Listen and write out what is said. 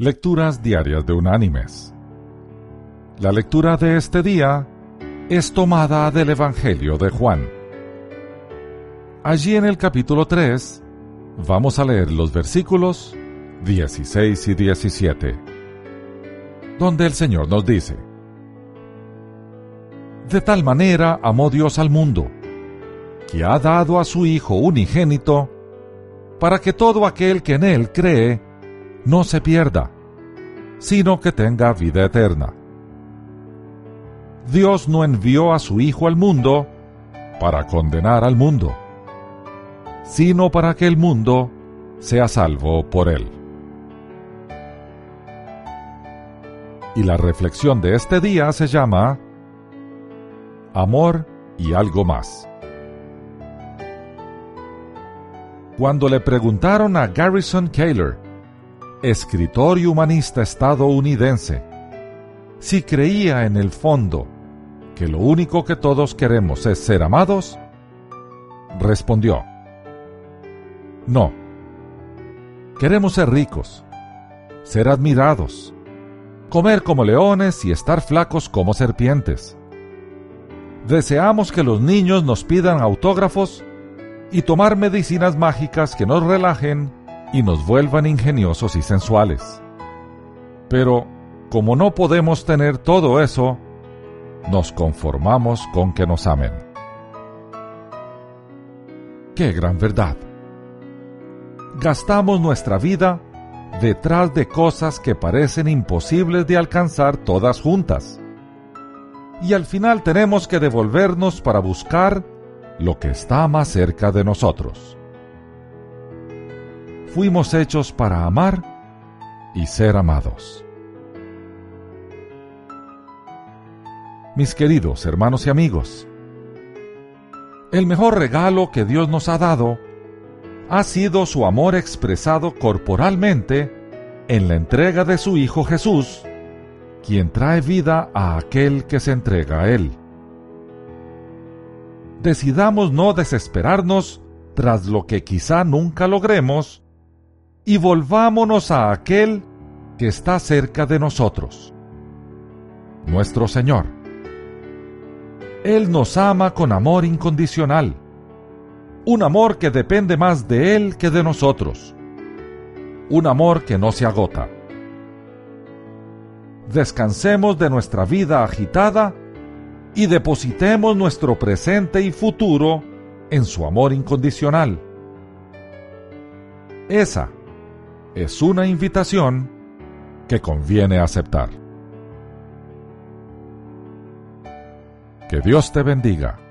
Lecturas Diarias de Unánimes. La lectura de este día es tomada del Evangelio de Juan. Allí en el capítulo 3 vamos a leer los versículos 16 y 17, donde el Señor nos dice, De tal manera amó Dios al mundo, que ha dado a su Hijo unigénito, para que todo aquel que en Él cree, no se pierda, sino que tenga vida eterna. Dios no envió a su Hijo al mundo para condenar al mundo, sino para que el mundo sea salvo por él. Y la reflexión de este día se llama Amor y algo más. Cuando le preguntaron a Garrison Keillor escritor y humanista estadounidense, si creía en el fondo que lo único que todos queremos es ser amados, respondió, no. Queremos ser ricos, ser admirados, comer como leones y estar flacos como serpientes. Deseamos que los niños nos pidan autógrafos y tomar medicinas mágicas que nos relajen y nos vuelvan ingeniosos y sensuales. Pero, como no podemos tener todo eso, nos conformamos con que nos amen. ¡Qué gran verdad! Gastamos nuestra vida detrás de cosas que parecen imposibles de alcanzar todas juntas. Y al final tenemos que devolvernos para buscar lo que está más cerca de nosotros fuimos hechos para amar y ser amados. Mis queridos hermanos y amigos, el mejor regalo que Dios nos ha dado ha sido su amor expresado corporalmente en la entrega de su Hijo Jesús, quien trae vida a aquel que se entrega a Él. Decidamos no desesperarnos tras lo que quizá nunca logremos y volvámonos a aquel que está cerca de nosotros, nuestro Señor. Él nos ama con amor incondicional, un amor que depende más de Él que de nosotros, un amor que no se agota. Descansemos de nuestra vida agitada y depositemos nuestro presente y futuro en su amor incondicional. Esa es una invitación que conviene aceptar. Que Dios te bendiga.